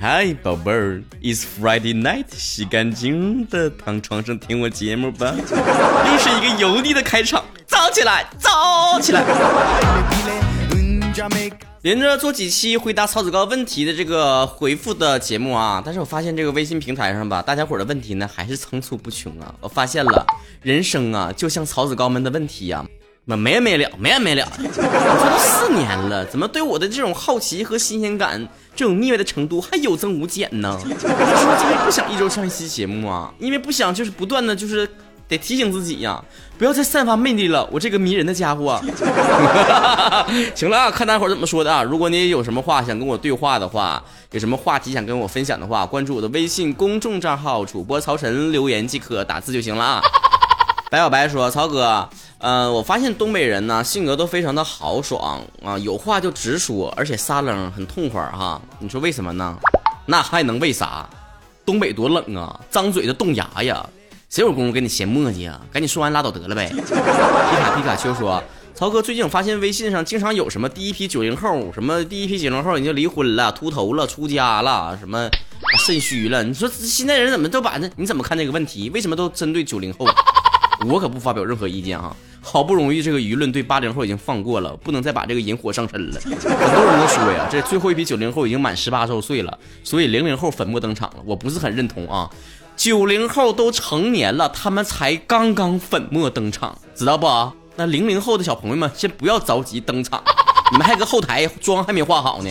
嗨，宝贝儿，It's Friday night，洗干净的躺床上听我节目吧。又是一个油腻的开场，燥起来，燥起来。连着做几期回答曹子高问题的这个回复的节目啊，但是我发现这个微信平台上吧，大家伙的问题呢还是层出不穷啊。我发现了，人生啊就像曹子高们的问题呀。没完没了，没完没了。我说都四年了，怎么对我的这种好奇和新鲜感，这种腻歪的程度还有增无减呢？为什么今天不想一周上一期节目啊？因为不想就是不断的就是得提醒自己呀，不要再散发魅力了。我这个迷人的家伙。行了啊，看大伙怎么说的啊。如果你有什么话想跟我对话的话，有什么话题想跟我分享的话，关注我的微信公众账号主播曹晨留言即可，打字就行了啊。白小白说：“曹哥。”呃，我发现东北人呢性格都非常的豪爽啊，有话就直说，而且撒冷很痛快哈。你说为什么呢？那还能为啥？东北多冷啊，张嘴就冻牙呀，谁有功夫跟你闲磨叽啊？赶紧说完拉倒得了呗。皮卡皮卡丘说：“曹哥，最近我发现微信上经常有什么第一批九零后，什么第一批九零后已经离婚了、秃头了、出家了，什么肾虚了。你说现在人怎么都把那？你怎么看这个问题？为什么都针对九零后？我可不发表任何意见啊。”好不容易这个舆论对八零后已经放过了，不能再把这个引火上身了。很多人都说呀，这最后一批九零后已经满十八周岁了，所以零零后粉墨登场了。我不是很认同啊，九零后都成年了，他们才刚刚粉墨登场，知道不？那零零后的小朋友们先不要着急登场。你们还搁后台妆还没化好呢，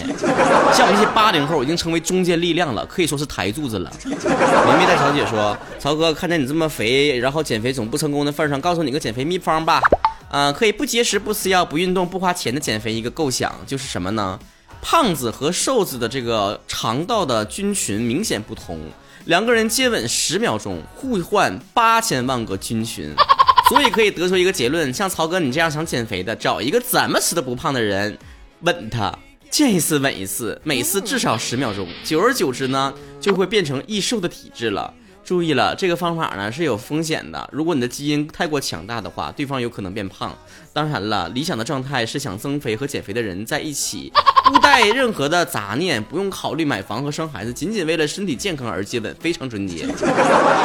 像我们这些八零后已经成为中坚力量了，可以说是台柱子了。明媚大小姐说：“曹哥，看在你这么肥，然后减肥总不成功的份上，告诉你个减肥秘方吧。啊，可以不节食、不吃药、不运动、不花钱的减肥一个构想，就是什么呢？胖子和瘦子的这个肠道的菌群明显不同，两个人接吻十秒钟，互换八千万个菌群。”所以可以得出一个结论：像曹哥你这样想减肥的，找一个怎么吃都不胖的人，吻他，见一次吻一次，每次至少十秒钟，久而久之呢，就会变成易瘦的体质了。注意了，这个方法呢是有风险的。如果你的基因太过强大的话，对方有可能变胖。当然了，理想的状态是想增肥和减肥的人在一起，不带任何的杂念，不用考虑买房和生孩子，仅仅为了身体健康而接吻，非常纯洁。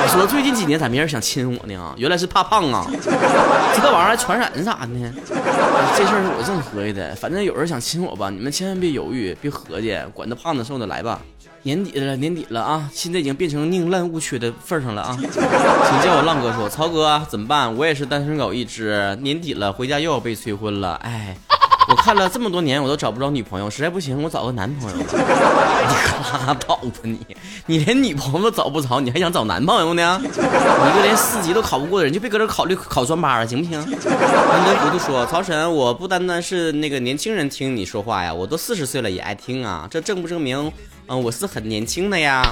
说最近几年咋没人想亲我呢？原来是怕胖啊！这个玩意儿还传染啥呢？这事儿是我这么合计的。反正有人想亲我吧，你们千万别犹豫，别合计，管他胖的瘦的来吧。年底了，年底了啊！现在已经变成宁滥勿缺的份上了啊！请叫我浪哥说，曹哥怎么办？我也是单身狗一只，年底了，回家又要被催婚了。哎，我看了这么多年，我都找不着女朋友，实在不行，我找个男朋友吧。你拉倒吧你！你连女朋友都找不着，你还想找男朋友呢？你一个连四级都考不过的人，就别搁这考虑考专八了，行不行？难得糊涂说，曹神，我不单单是那个年轻人听你说话呀，我都四十岁了也爱听啊，这证不证明？嗯，我是很年轻的呀，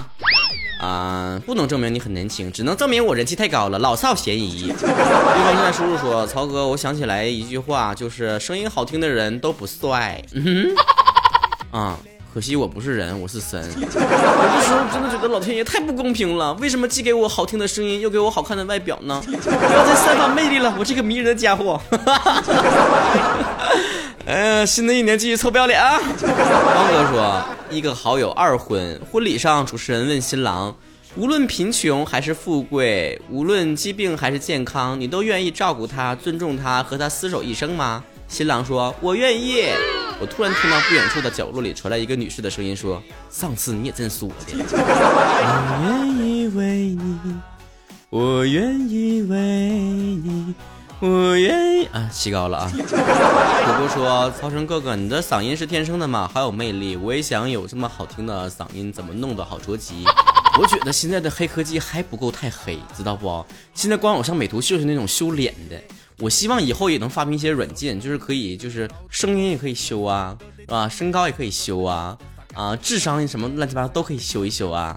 啊，不能证明你很年轻，只能证明我人气太高了，老少咸宜。对方正在输入说，曹哥，我想起来一句话，就是声音好听的人都不帅。嗯，啊，可惜我不是人，我是神。有的时候真的觉得老天爷太不公平了，为什么既给我好听的声音，又给我好看的外表呢？不要再散发魅力了，我这个迷人的家伙。哎，新的一年继续臭不要脸啊！汪哥说，一个好友二婚，婚礼上主持人问新郎，无论贫穷还是富贵，无论疾病还是健康，你都愿意照顾他、尊重他和他厮守一生吗？新郎说，我愿意。我突然听到不远处的角落里传来一个女士的声音说，上次你也真说的。我愿意为你，我愿意为你。我愿意啊，起高了啊！果果说：“曹晨哥哥，你的嗓音是天生的吗？好有魅力，我也想有这么好听的嗓音，怎么弄的好着急？我觉得现在的黑科技还不够太黑，知道不？现在光有上美图秀秀那种修脸的，我希望以后也能发明一些软件，就是可以，就是声音也可以修啊，是吧？身高也可以修啊，啊，智商什么乱七八糟都可以修一修啊。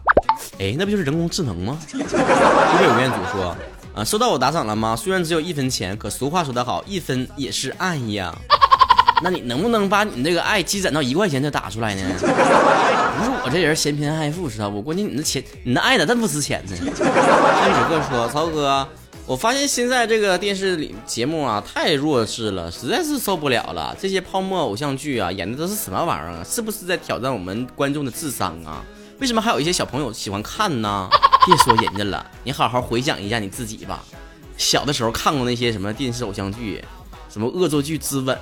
哎，那不就是人工智能吗？”湖北吴彦祖说。啊，收到我打赏了吗？虽然只有一分钱，可俗话说得好，一分也是爱呀。那你能不能把你那个爱积攒到一块钱再打出来呢？不是我这人嫌贫爱富，知道不？关键你那钱，你那爱咋这么值钱呢？天使哥说，曹哥，我发现现在这个电视里节目啊太弱智了，实在是受不了了。这些泡沫偶像剧啊，演的都是什么玩意儿啊？是不是在挑战我们观众的智商啊？为什么还有一些小朋友喜欢看呢？别说人家了，你好好回想一下你自己吧。小的时候看过那些什么电视偶像剧，什么《恶作剧之吻》《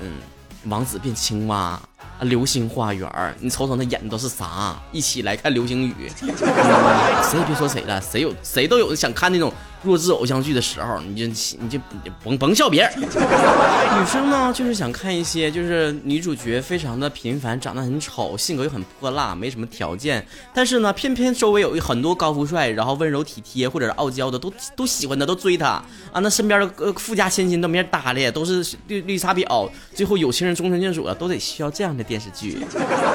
王子变青蛙》啊，《流星花园》，你瞅瞅那演的都是啥？一起来看流星雨，谁也别说谁了，谁有谁都有想看那种。弱智偶像剧的时候，你就你就甭甭笑别人。女生呢，就是想看一些，就是女主角非常的平凡，长得很丑，性格又很泼辣，没什么条件，但是呢，偏偏周围有很多高富帅，然后温柔体贴或者是傲娇的，都都喜欢她，都追她啊。那身边的呃富家千金都没人搭理，都是绿绿茶婊，最后有情人终成眷属了，都得需要这样的电视剧。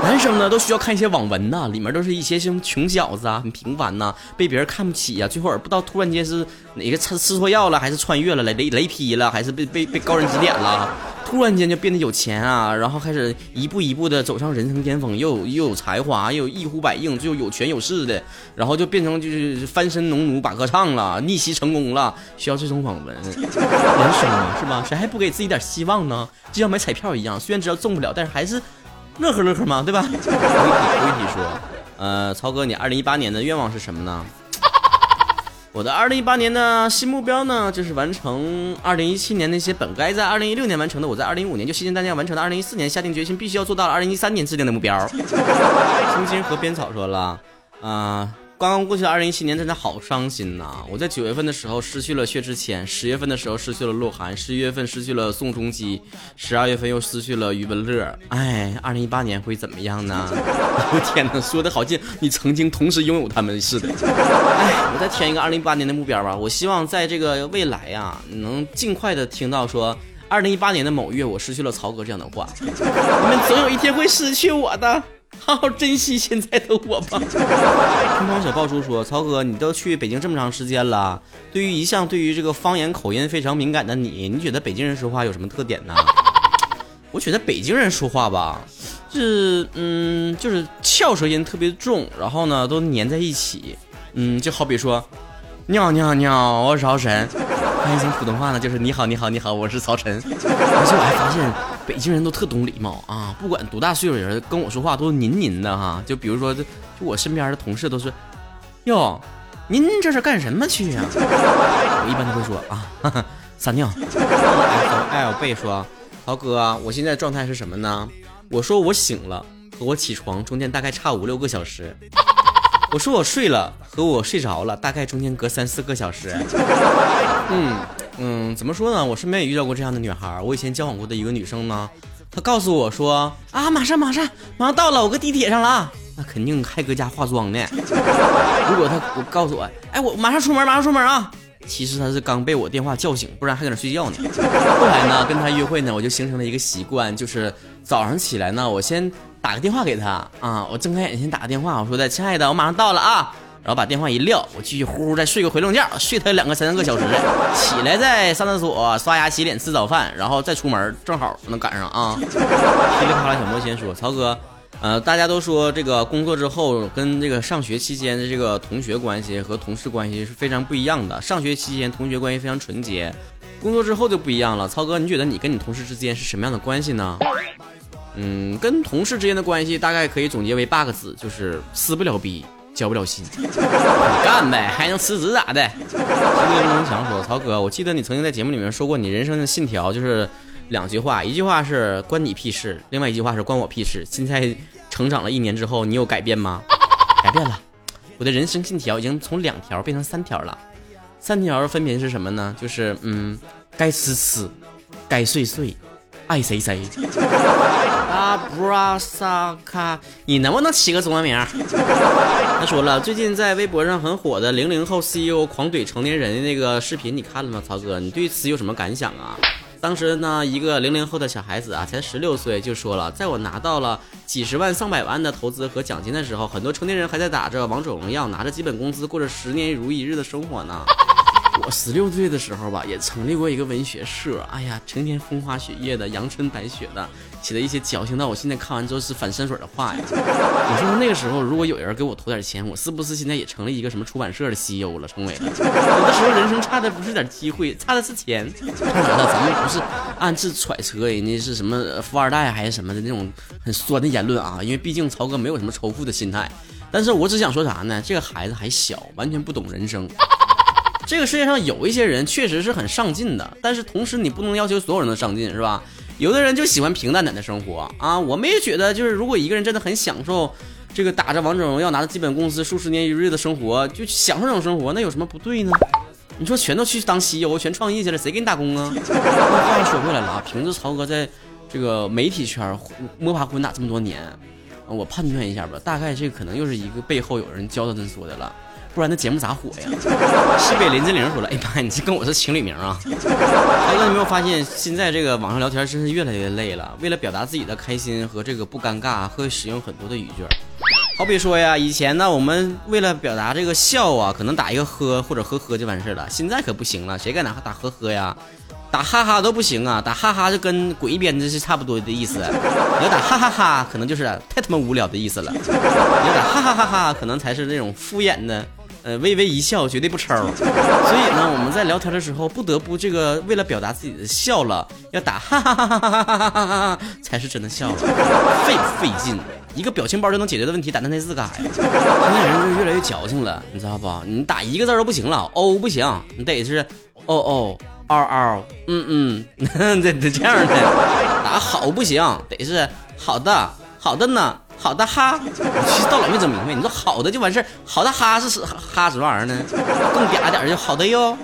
男生呢，都需要看一些网文呐，里面都是一些什么穷小子啊，很平凡呐，被别人看不起呀，最后不知道突然间是。哪个吃吃错药了，还是穿越了雷雷雷劈了，还是被被被高人指点了？突然间就变得有钱啊，然后开始一步一步的走上人生巅峰，又又有才华，又有一呼百应，最后有权有势的，然后就变成就是翻身农奴把歌唱了，逆袭成功了。需要这种网文，人生嘛是吧？谁还不给自己点希望呢？就像买彩票一样，虽然知道中不了，但是还是乐呵乐呵嘛，对吧？回体回体说，呃，曹哥，你二零一八年的愿望是什么呢？我的二零一八年的新目标呢，就是完成二零一七年那些本该在二零一六年完成的，我在二零一五年就吸金大家完成的，二零一四年下定决心必须要做到二零一三年制定的目标。青青和边草说了，啊。刚刚过去的二零一七年真的好伤心呐！我在九月份的时候失去了薛之谦，十月份的时候失去了鹿晗，十一月份失去了宋仲基，十二月份又失去了余文乐。哎，二零一八年会怎么样呢？我天哪，说的好像你曾经同时拥有他们似的。哎，我再填一个二零一八年的目标吧，我希望在这个未来呀，能尽快的听到说二零一八年的某月我失去了曹哥这样的话。你们总有一天会失去我的。好好珍惜现在的我吧。听光小爆叔说：“曹哥，你都去北京这么长时间了，对于一向对于这个方言口音非常敏感的你，你觉得北京人说话有什么特点呢？” 我觉得北京人说话吧，是嗯，就是翘舌音特别重，然后呢都粘在一起。嗯，就好比说，尿尿尿，我是曹晨。翻译成普通话呢，就是你好，你好，你好，我是曹晨。而且我还发现。北京人都特懂礼貌啊，不管多大岁数人跟我说话都您您的哈。就比如说，就我身边的同事都是，哟，您这是干什么去呀？我一般都会说啊，撒尿。L 贝说，豪哥，我现在状态是什么呢？我说我醒了和我起床中间大概差五六个小时。我说我睡了和我睡着了大概中间隔三四个小时。嗯。嗯，怎么说呢？我身边也遇到过这样的女孩。我以前交往过的一个女生呢，她告诉我说啊，马上马上马上到了，我搁地铁上了。那肯定还搁家化妆呢。如果她我告诉我，哎，我马上出门，马上出门啊。其实她是刚被我电话叫醒，不然还搁那睡觉呢。后来呢，跟她约会呢，我就形成了一个习惯，就是早上起来呢，我先打个电话给他啊，我睁开眼先打个电话，我说的，亲爱的，我马上到了啊。然后把电话一撂，我继续呼呼再睡个回笼觉，睡他两个三个小时，起来再上厕所、刷牙、洗脸、吃早饭，然后再出门，正好能赶上啊。噼里啪啦，小魔仙说：“曹哥，呃，大家都说这个工作之后跟这个上学期间的这个同学关系和同事关系是非常不一样的。上学期间同学关系非常纯洁，工作之后就不一样了。曹哥，你觉得你跟你同事之间是什么样的关系呢？嗯，跟同事之间的关系大概可以总结为八个字，就是撕不了逼。”交不了心，干呗，还能辞职咋的？青哥梦强说：“曹哥，我记得你曾经在节目里面说过，你人生的信条就是两句话，一句话是关你屁事，另外一句话是关我屁事。现在成长了一年之后，你有改变吗？改变了，我的人生信条已经从两条变成三条了。三条分别是什么呢？就是嗯，该吃吃，该睡睡，爱谁谁。”阿布拉卡，你能不能起个中文名？他说了，最近在微博上很火的零零后 CEO 狂怼成年人的那个视频，你看了吗？曹哥，你对此有什么感想啊？当时呢，一个零零后的小孩子啊，才十六岁，就说了，在我拿到了几十万、上百万的投资和奖金的时候，很多成年人还在打着王者荣耀，拿着基本工资，过着十年如一日的生活呢。我十六岁的时候吧，也成立过一个文学社。哎呀，成天风花雪月的，阳春白雪的，写了一些矫情到我现在看完之后是反酸水的话呀。你说那个时候，如果有人给我投点钱，我是不是现在也成立一个什么出版社的 CEO 了？成为了。有的时候人生差的不是点机会，差的是钱。当然了，咱们不是暗自揣测人家是什么富二代还是什么的那种很酸的言论啊，因为毕竟曹哥没有什么仇富的心态。但是我只想说啥呢？这个孩子还小，完全不懂人生。这个世界上有一些人确实是很上进的，但是同时你不能要求所有人都上进，是吧？有的人就喜欢平淡点的生活啊。我们也觉得，就是如果一个人真的很享受这个打着王者荣耀拿着基本工资数十年一日的生活，就享受这种生活，那有什么不对呢？你说全都去当 CEO，全创业去了，谁给你打工啊？话说回来了啊，凭着曹哥在这个媒体圈摸爬滚打这么多年，我判断一下吧，大概这可能又是一个背后有人教他这么说的了。不然那节目咋火呀？西北林志玲说了：“哎妈，你这跟我是情侣名啊！”大哥，你没有发现现在这个网上聊天真是越来越累了？为了表达自己的开心和这个不尴尬，会使用很多的语句。好比说呀，以前呢，我们为了表达这个笑啊，可能打一个呵或者呵呵就完事了。现在可不行了，谁敢拿打呵呵呀？打哈哈都不行啊！打哈哈就跟滚一边子是差不多的意思。你要打哈哈哈，可能就是太他妈无聊的意思了。你要打哈哈哈哈，可能才是那种敷衍的。呃，微微一笑绝对不抽，所以呢，我们在聊天的时候不得不这个为了表达自己的笑了，要打哈哈哈哈哈哈哈哈才是真的笑了，费不费劲？一个表情包就能解决的问题，打那那字干啥呀？现在人就越来越矫情了，你知道不？你打一个字都不行了，哦不行，你得是哦哦嗷嗷，嗯嗯，得得这样的，打好不行，得是好的好的呢。好的哈，其实到老没整明白。你说好的就完事儿，好的哈是哈什么玩意儿呢？更嗲点就好的哟，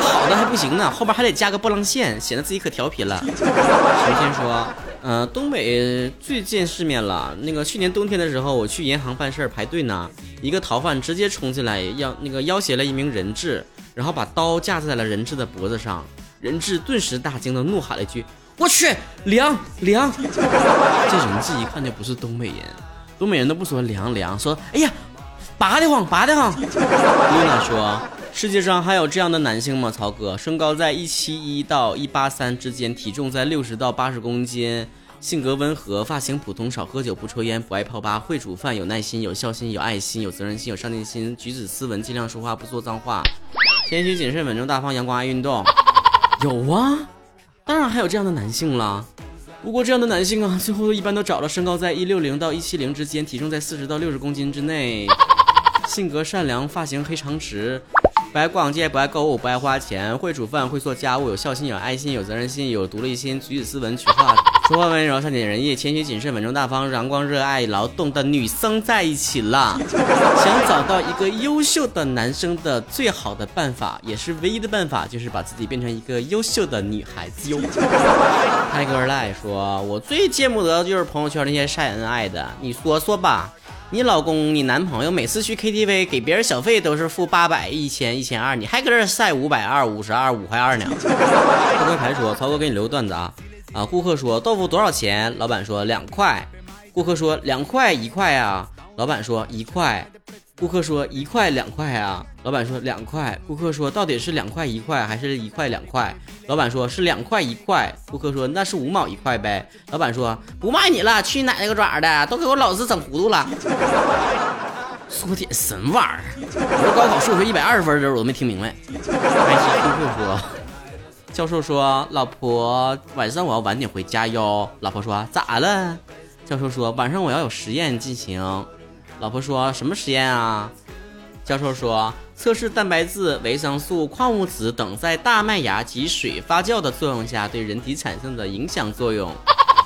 好的还不行呢，后边还得加个波浪线，显得自己可调皮了。陈天说，嗯，东北最见世面了。那个去年冬天的时候，我去银行办事排队呢，一个逃犯直接冲进来要那个要挟了一名人质，然后把刀架在了人质的脖子上，人质顿时大惊的怒喊了一句。我去凉凉，这人字一看就不是东北人，东北人都不说凉凉，说哎呀，拔得慌拔得慌。露娜说，世界上还有这样的男性吗？曹哥，身高在一七一到一八三之间，体重在六十到八十公斤，性格温和，发型普通，少喝酒，不抽烟，不爱泡吧，会煮饭，有耐心，有孝心，有爱心，有责任心，有上进心，举止斯文，尽量说话不说脏话，谦虚谨慎，稳重大方，阳光爱运动。有啊。当然还有这样的男性了，不过这样的男性啊，最后一般都找了身高在一六零到一七零之间，体重在四十到六十公斤之内，性格善良，发型黑长直，不爱逛街，不爱购物，不爱花钱，会煮饭，会做家务，有孝心，有爱心，有责任心，有独立心，举止斯文，取话。说话温柔，善解人意，谦虚谨慎，稳重大方，阳光热爱劳动的女生在一起了。想找到一个优秀的男生的最好的办法，也是唯一的办法，就是把自己变成一个优秀的女孩子哟。泰戈尔赖说：“我最见不得就是朋友圈那些晒恩爱的。你说说吧，你老公、你男朋友每次去 KTV 给别人小费都是付八百、一千、一千二，你还搁这晒五百二、五十二、五块二呢？” 不哥牌说：“曹哥给你留个段子啊。”啊！顾客说豆腐多少钱？老板说两块。顾客说两块一块啊？老板说一块。顾客说一块两块啊？老板说两块。顾客说到底是两块一块还是一块两块？老板说是两块一块。顾客说那是五毛一块呗。老板说不卖你了，去你奶奶个爪的！都给我老子整糊涂了。说点什么玩意儿？我高考数学一百二十分的时候我都没听明白。顾客说。教授说：“老婆，晚上我要晚点回家哟。”老婆说：“咋了？”教授说：“晚上我要有实验进行。”老婆说：“什么实验啊？”教授说：“测试蛋白质、维生素、矿物质等在大麦芽及水发酵的作用下对人体产生的影响作用。”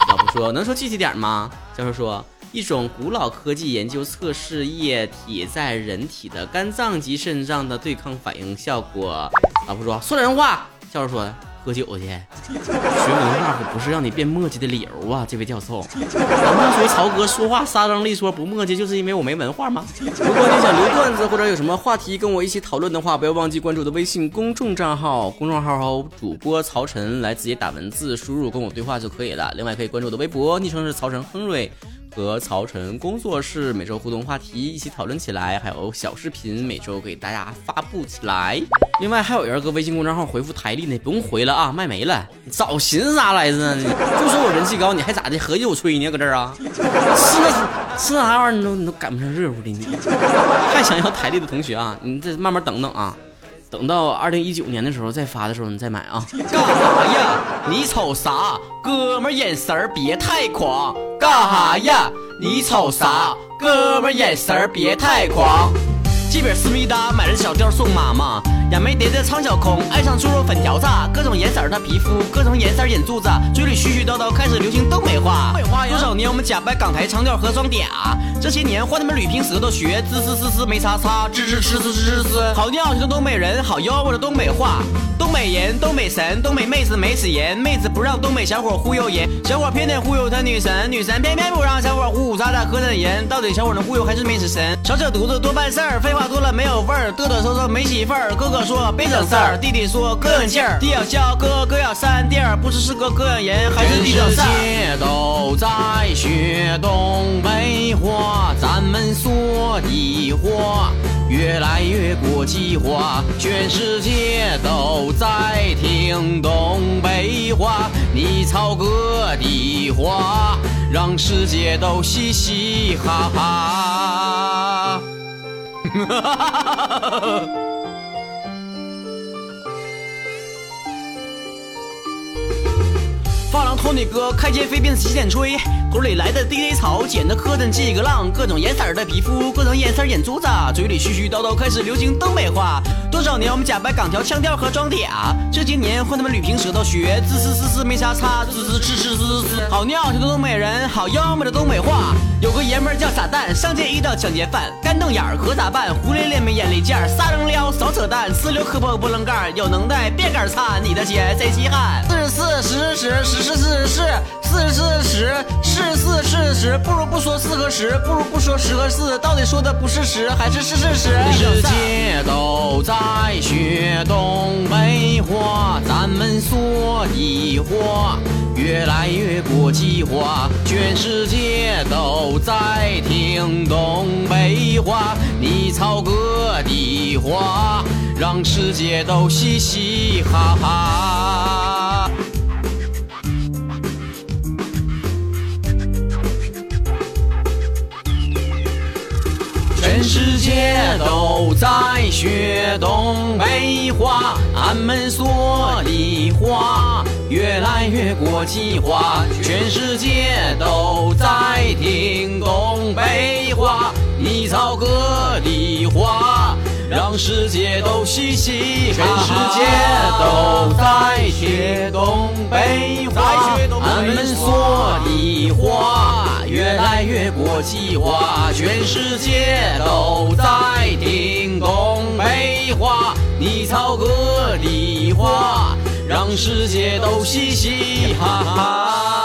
老婆说：“能说具体点吗？”教授说：“一种古老科技研究测试液体在人体的肝脏及肾脏的对抗反应效果。”老婆说：“说人话。”教授说：“喝酒去，学文化可不是让你变墨迹的理由啊！”这位教授，难道说曹哥说话撒张利索不墨迹，就是因为我没文化吗？如果你想留段子或者有什么话题跟我一起讨论的话，不要忘记关注我的微信公众账号，公众号主播曹晨来直接打文字输入跟我对话就可以了。另外可以关注我的微博，昵称是曹晨亨瑞。和曹晨工作室每周互动话题一起讨论起来，还有小视频每周给大家发布起来。另外还有人搁微信公众号回复台历呢，不用回了啊，卖没了。早寻思啥来着呢？就说我人气高，你还咋的？合计我吹呢？搁这儿啊？吃那是那啥玩意儿？你都你都赶不上热乎的你。还想要台历的同学啊，你再慢慢等等啊。等到二零一九年的时候再发的时候，你再买啊！干啥呀？你瞅啥？哥们儿眼神儿别太狂！干啥呀？你瞅啥？哥们儿眼神儿别太狂！基本思密达买了小调送妈妈，杨梅蝶的苍小空爱上猪肉粉条子，各种颜色的皮肤，各种颜色眼珠子，嘴里絮絮叨叨开始流行东北话。东北话多少年我们假扮港台腔调和装嗲，这些年换他们捋平舌头学滋滋滋滋没叉叉，吱吱吱吱吱吱。好尿性的东北人，好吆喝的东北话，东北人，东北神，东北妹子没死人，妹子不让东北小伙忽悠人，小伙偏得忽悠他女神，女神偏偏不让小伙呼呼喳喳磕碜人，到底小伙能忽悠还是没死神？少扯犊子多办事儿，废话。话多了没有味儿，嘚嘚瑟瑟没媳妇儿。哥哥说别整事儿，弟弟说哥有劲儿。弟要笑，哥哥要扇弟儿，不知是哥哥养人还是弟整事儿。世界都在学东北话，咱们说的话越来越国际化，全世界都在听东北话。你操哥的话，让世界都嘻嘻哈哈。哈哈哈哈哈！发廊托尼哥开街飞鞭洗剪吹，口里来的 DJ 草剪的磕碜几个浪，各种颜色的皮肤，各种颜色眼珠子，嘴里絮絮叨叨开始流行东北话。多少年我们假扮港条腔调和装嗲，这些年换他们捋平舌头学滋滋滋滋没啥差，滋滋滋滋滋滋。好尿性的东北人，好妖媚的东北话。有个爷们儿叫傻蛋，上街遇到抢劫犯，干瞪眼儿可咋办？胡咧咧没眼力见儿，撒扔撩少扯淡，呲溜磕破波棱盖有能耐别杆擦，你的鞋谁稀罕？四十四十十十。是四十四，四十四十，是四是十，不如不说四和十，不如不说十和四，到底说的不是十还是是是十？世界都在学东北话，咱们说的话越来越国际化，全世界都在听东北话，你操哥的话，让世界都嘻嘻哈哈。都在学东北话，俺们说的话越来越国际化。全世界都在听东北话，你操歌，世界都嘻嘻哈哈。全世界都在学东北话，俺们说的话。越来越国际化，全世界都在听东北话。你操哥的话，让世界都嘻嘻哈哈。